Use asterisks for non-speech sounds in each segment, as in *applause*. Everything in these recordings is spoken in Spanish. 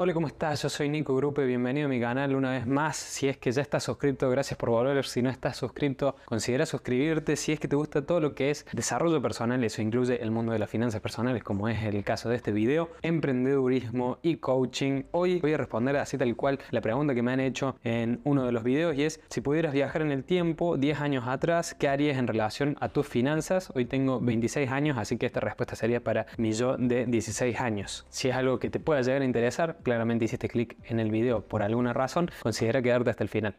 Hola, ¿cómo estás? Yo soy Nico Grupe, bienvenido a mi canal una vez más. Si es que ya estás suscrito, gracias por volver. Si no estás suscrito, considera suscribirte. Si es que te gusta todo lo que es desarrollo personal, eso incluye el mundo de las finanzas personales, como es el caso de este video, emprendedurismo y coaching. Hoy voy a responder así tal cual la pregunta que me han hecho en uno de los videos y es, si pudieras viajar en el tiempo 10 años atrás, ¿qué harías en relación a tus finanzas? Hoy tengo 26 años, así que esta respuesta sería para mi yo de 16 años. Si es algo que te pueda llegar a interesar, claramente hiciste clic en el video por alguna razón, considera quedarte hasta el final.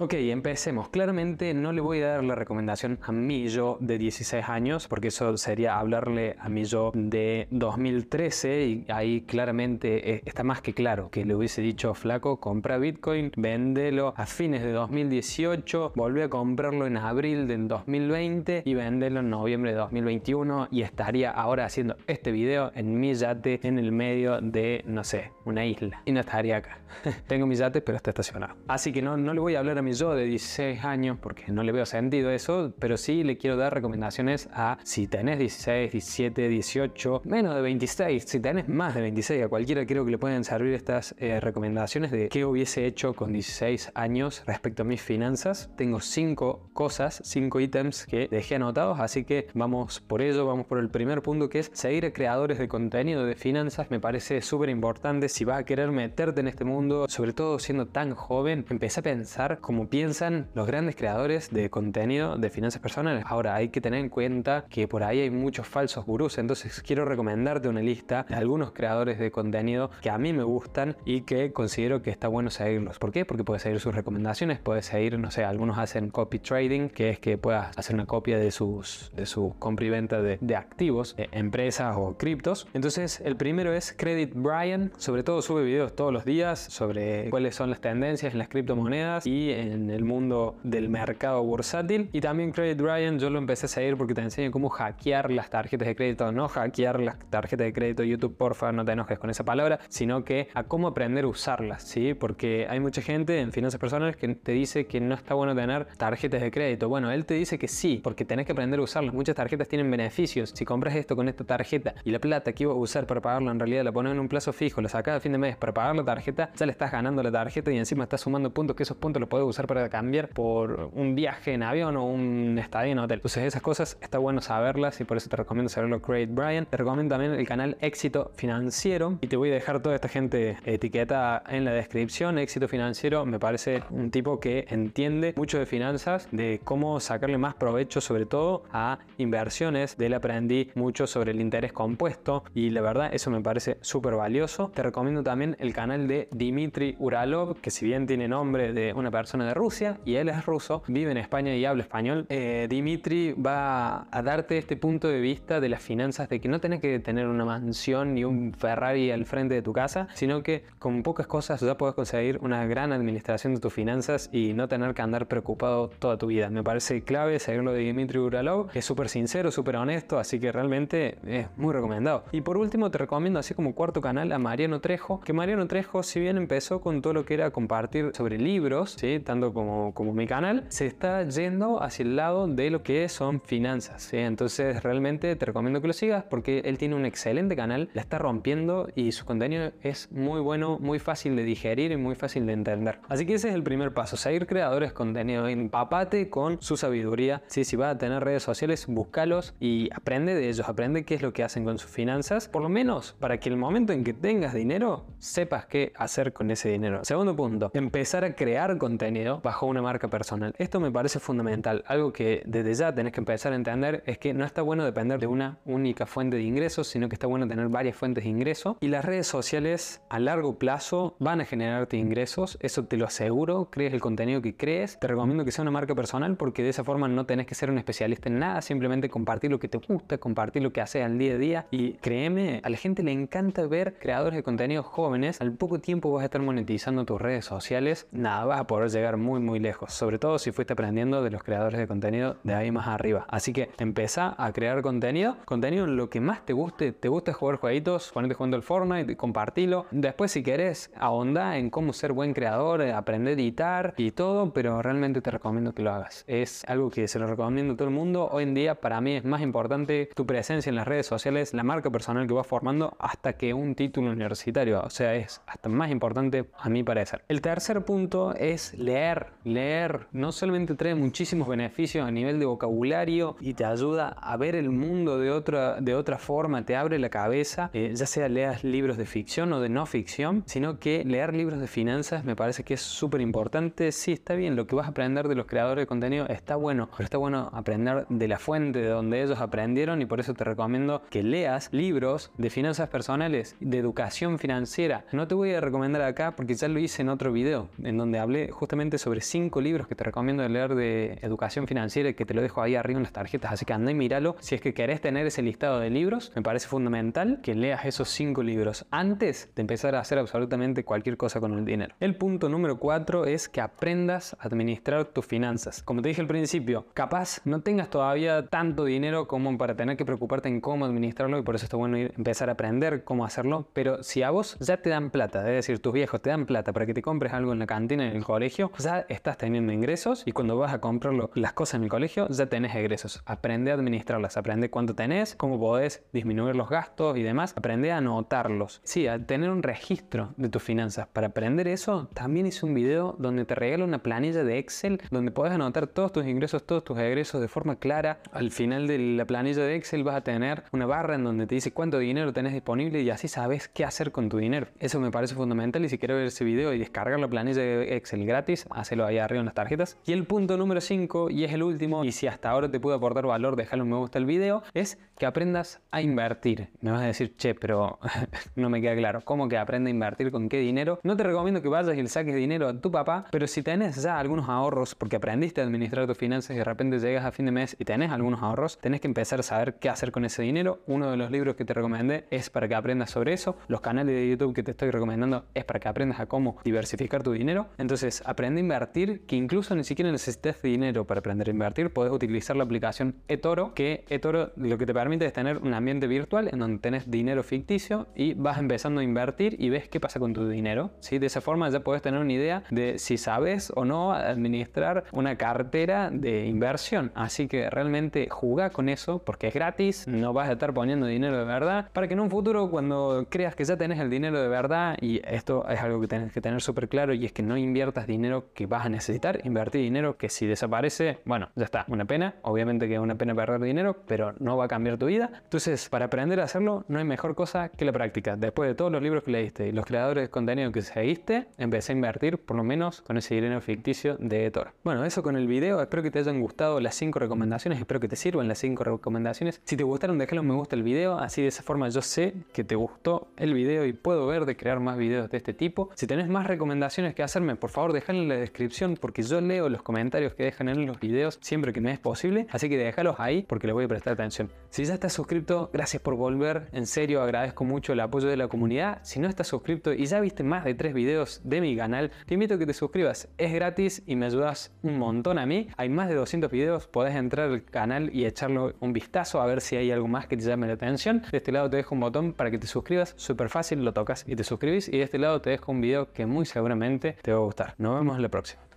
Ok, empecemos. Claramente no le voy a dar la recomendación a mi yo de 16 años, porque eso sería hablarle a mi yo de 2013 y ahí claramente eh, está más que claro que le hubiese dicho flaco, compra Bitcoin, véndelo a fines de 2018, volví a comprarlo en abril del 2020 y véndelo en noviembre de 2021 y estaría ahora haciendo este video en mi yate en el medio de, no sé, una isla. Y no estaría acá. *laughs* Tengo mi yate, pero está estacionado. Así que no, no le voy a hablar a yo de 16 años, porque no le veo sentido eso, pero sí le quiero dar recomendaciones a si tenés 16, 17, 18, menos de 26, si tenés más de 26, a cualquiera creo que le pueden servir estas eh, recomendaciones de qué hubiese hecho con 16 años respecto a mis finanzas. Tengo 5 cosas, 5 ítems que dejé anotados, así que vamos por ello, vamos por el primer punto que es seguir creadores de contenido de finanzas, me parece súper importante si vas a querer meterte en este mundo, sobre todo siendo tan joven, empecé a pensar como piensan los grandes creadores de contenido de finanzas personales. Ahora hay que tener en cuenta que por ahí hay muchos falsos gurús, entonces quiero recomendarte una lista de algunos creadores de contenido que a mí me gustan y que considero que está bueno seguirlos. ¿Por qué? Porque puedes seguir sus recomendaciones, puedes seguir, no sé, algunos hacen copy trading, que es que puedas hacer una copia de sus de su compra y venta de, de activos, de empresas o criptos. Entonces el primero es Credit Brian, sobre todo sube videos todos los días sobre cuáles son las tendencias en las criptomonedas y en en el mundo del mercado bursátil. Y también Credit Ryan, yo lo empecé a seguir porque te enseño cómo hackear las tarjetas de crédito, no hackear las tarjetas de crédito YouTube, porfa, no te enojes con esa palabra, sino que a cómo aprender a usarlas, ¿sí? Porque hay mucha gente en finanzas personales que te dice que no está bueno tener tarjetas de crédito. Bueno, él te dice que sí, porque tenés que aprender a usarlas. Muchas tarjetas tienen beneficios. Si compras esto con esta tarjeta y la plata que ibas a usar para pagarlo en realidad la pones en un plazo fijo, la sacas a fin de mes para pagar la tarjeta, ya le estás ganando la tarjeta y encima estás sumando puntos que esos puntos los puedes usar para cambiar por un viaje en avión o un estadio en hotel. Entonces esas cosas está bueno saberlas y por eso te recomiendo saberlo Create Brian. Te recomiendo también el canal Éxito Financiero y te voy a dejar toda esta gente etiqueta en la descripción. Éxito Financiero me parece un tipo que entiende mucho de finanzas, de cómo sacarle más provecho sobre todo a inversiones. De él aprendí mucho sobre el interés compuesto y la verdad eso me parece súper valioso. Te recomiendo también el canal de Dimitri Uralov, que si bien tiene nombre de una persona de Rusia y él es ruso, vive en España y habla español. Eh, Dimitri va a darte este punto de vista de las finanzas, de que no tenés que tener una mansión ni un Ferrari al frente de tu casa, sino que con pocas cosas ya puedes conseguir una gran administración de tus finanzas y no tener que andar preocupado toda tu vida. Me parece clave seguirlo de Dimitri Uralov, que es súper sincero, súper honesto, así que realmente es muy recomendado. Y por último te recomiendo así como cuarto canal a Mariano Trejo, que Mariano Trejo si bien empezó con todo lo que era compartir sobre libros, ¿sí? tanto como, como mi canal, se está yendo hacia el lado de lo que son finanzas. Entonces realmente te recomiendo que lo sigas porque él tiene un excelente canal, la está rompiendo y su contenido es muy bueno, muy fácil de digerir y muy fácil de entender. Así que ese es el primer paso, seguir creadores de contenido, empapate con su sabiduría. si si vas a tener redes sociales, búscalos y aprende de ellos, aprende qué es lo que hacen con sus finanzas, por lo menos para que el momento en que tengas dinero, sepas qué hacer con ese dinero. Segundo punto, empezar a crear contenido bajo una marca personal. Esto me parece fundamental. Algo que desde ya tenés que empezar a entender es que no está bueno depender de una única fuente de ingresos, sino que está bueno tener varias fuentes de ingreso. Y las redes sociales a largo plazo van a generarte ingresos, eso te lo aseguro. Crees el contenido que crees. Te recomiendo que sea una marca personal porque de esa forma no tenés que ser un especialista en nada, simplemente compartir lo que te gusta, compartir lo que haces al día a día. Y créeme, a la gente le encanta ver creadores de contenido jóvenes. Al poco tiempo vas a estar monetizando tus redes sociales. Nada, vas a poder llegar muy muy lejos, sobre todo si fuiste aprendiendo de los creadores de contenido de ahí más arriba. Así que empieza a crear contenido, contenido en lo que más te guste, te gusta jugar jueguitos, ponete jugando el Fortnite, compartilo. Después si querés ahonda en cómo ser buen creador, aprender a editar y todo, pero realmente te recomiendo que lo hagas. Es algo que se lo recomiendo a todo el mundo. Hoy en día para mí es más importante tu presencia en las redes sociales, la marca personal que vas formando hasta que un título universitario. O sea, es hasta más importante a mi parecer. El tercer punto es leer. Leer no solamente trae muchísimos beneficios a nivel de vocabulario y te ayuda a ver el mundo de otra, de otra forma, te abre la cabeza, eh, ya sea leas libros de ficción o de no ficción, sino que leer libros de finanzas me parece que es súper importante. Sí, está bien, lo que vas a aprender de los creadores de contenido está bueno, pero está bueno aprender de la fuente de donde ellos aprendieron y por eso te recomiendo que leas libros de finanzas personales, de educación financiera. No te voy a recomendar acá porque ya lo hice en otro video en donde hablé justamente sobre cinco libros que te recomiendo leer de educación financiera y que te lo dejo ahí arriba en las tarjetas, así que anda y míralo. Si es que querés tener ese listado de libros, me parece fundamental que leas esos cinco libros antes de empezar a hacer absolutamente cualquier cosa con el dinero. El punto número cuatro es que aprendas a administrar tus finanzas. Como te dije al principio, capaz no tengas todavía tanto dinero como para tener que preocuparte en cómo administrarlo y por eso está bueno empezar a aprender cómo hacerlo, pero si a vos ya te dan plata, es decir, tus viejos te dan plata para que te compres algo en la cantina en el colegio, ya estás teniendo ingresos y cuando vas a comprarlo las cosas en el colegio ya tenés egresos. Aprende a administrarlas, aprende cuánto tenés, cómo podés disminuir los gastos y demás, aprende a anotarlos. Sí, a tener un registro de tus finanzas. Para aprender eso, también hice un video donde te regalo una planilla de Excel donde podés anotar todos tus ingresos, todos tus egresos de forma clara. Al final de la planilla de Excel vas a tener una barra en donde te dice cuánto dinero tenés disponible y así sabes qué hacer con tu dinero. Eso me parece fundamental y si quieres ver ese video y descargar la planilla de Excel gratis, hacelo ahí arriba en las tarjetas. Y el punto número 5, y es el último, y si hasta ahora te puedo aportar valor, déjalo un me gusta el video, es que aprendas a invertir. Me vas a decir, che, pero *laughs* no me queda claro. ¿Cómo que aprende a invertir con qué dinero? No te recomiendo que vayas y le saques dinero a tu papá, pero si tenés ya algunos ahorros, porque aprendiste a administrar tus finanzas y de repente llegas a fin de mes y tenés algunos ahorros, tenés que empezar a saber qué hacer con ese dinero. Uno de los libros que te recomendé es para que aprendas sobre eso. Los canales de YouTube que te estoy recomendando es para que aprendas a cómo diversificar tu dinero. Entonces, aprende invertir, que incluso ni siquiera necesitas dinero para aprender a invertir. Puedes utilizar la aplicación eToro, que eToro lo que te permite es tener un ambiente virtual en donde tenés dinero ficticio y vas empezando a invertir y ves qué pasa con tu dinero. ¿sí? De esa forma ya puedes tener una idea de si sabes o no administrar una cartera de inversión. Así que realmente juega con eso porque es gratis, no vas a estar poniendo dinero de verdad, para que en un futuro cuando creas que ya tenés el dinero de verdad, y esto es algo que tienes que tener súper claro, y es que no inviertas dinero que vas a necesitar, invertir dinero que si desaparece, bueno, ya está, una pena, obviamente que es una pena perder dinero, pero no va a cambiar tu vida. Entonces, para aprender a hacerlo, no hay mejor cosa que la práctica. Después de todos los libros que leíste y los creadores de contenido que seguiste, empecé a invertir por lo menos con ese dinero ficticio de Etor. Bueno, eso con el video, espero que te hayan gustado las 5 recomendaciones, espero que te sirvan las 5 recomendaciones. Si te gustaron, déjalo un me gusta el video, así de esa forma yo sé que te gustó el video y puedo ver de crear más videos de este tipo. Si tenés más recomendaciones que hacerme, por favor déjalo en la descripción porque yo leo los comentarios que dejan en los videos siempre que me es posible, así que déjalos ahí porque les voy a prestar atención. Si ya estás suscrito, gracias por volver, en serio agradezco mucho el apoyo de la comunidad. Si no estás suscrito y ya viste más de 3 videos de mi canal, te invito a que te suscribas, es gratis y me ayudas un montón a mí. Hay más de 200 videos, podés entrar al canal y echarle un vistazo a ver si hay algo más que te llame la atención. De este lado te dejo un botón para que te suscribas, súper fácil, lo tocas y te suscribís. Y de este lado te dejo un video que muy seguramente te va a gustar. Nos vemos en la próxima.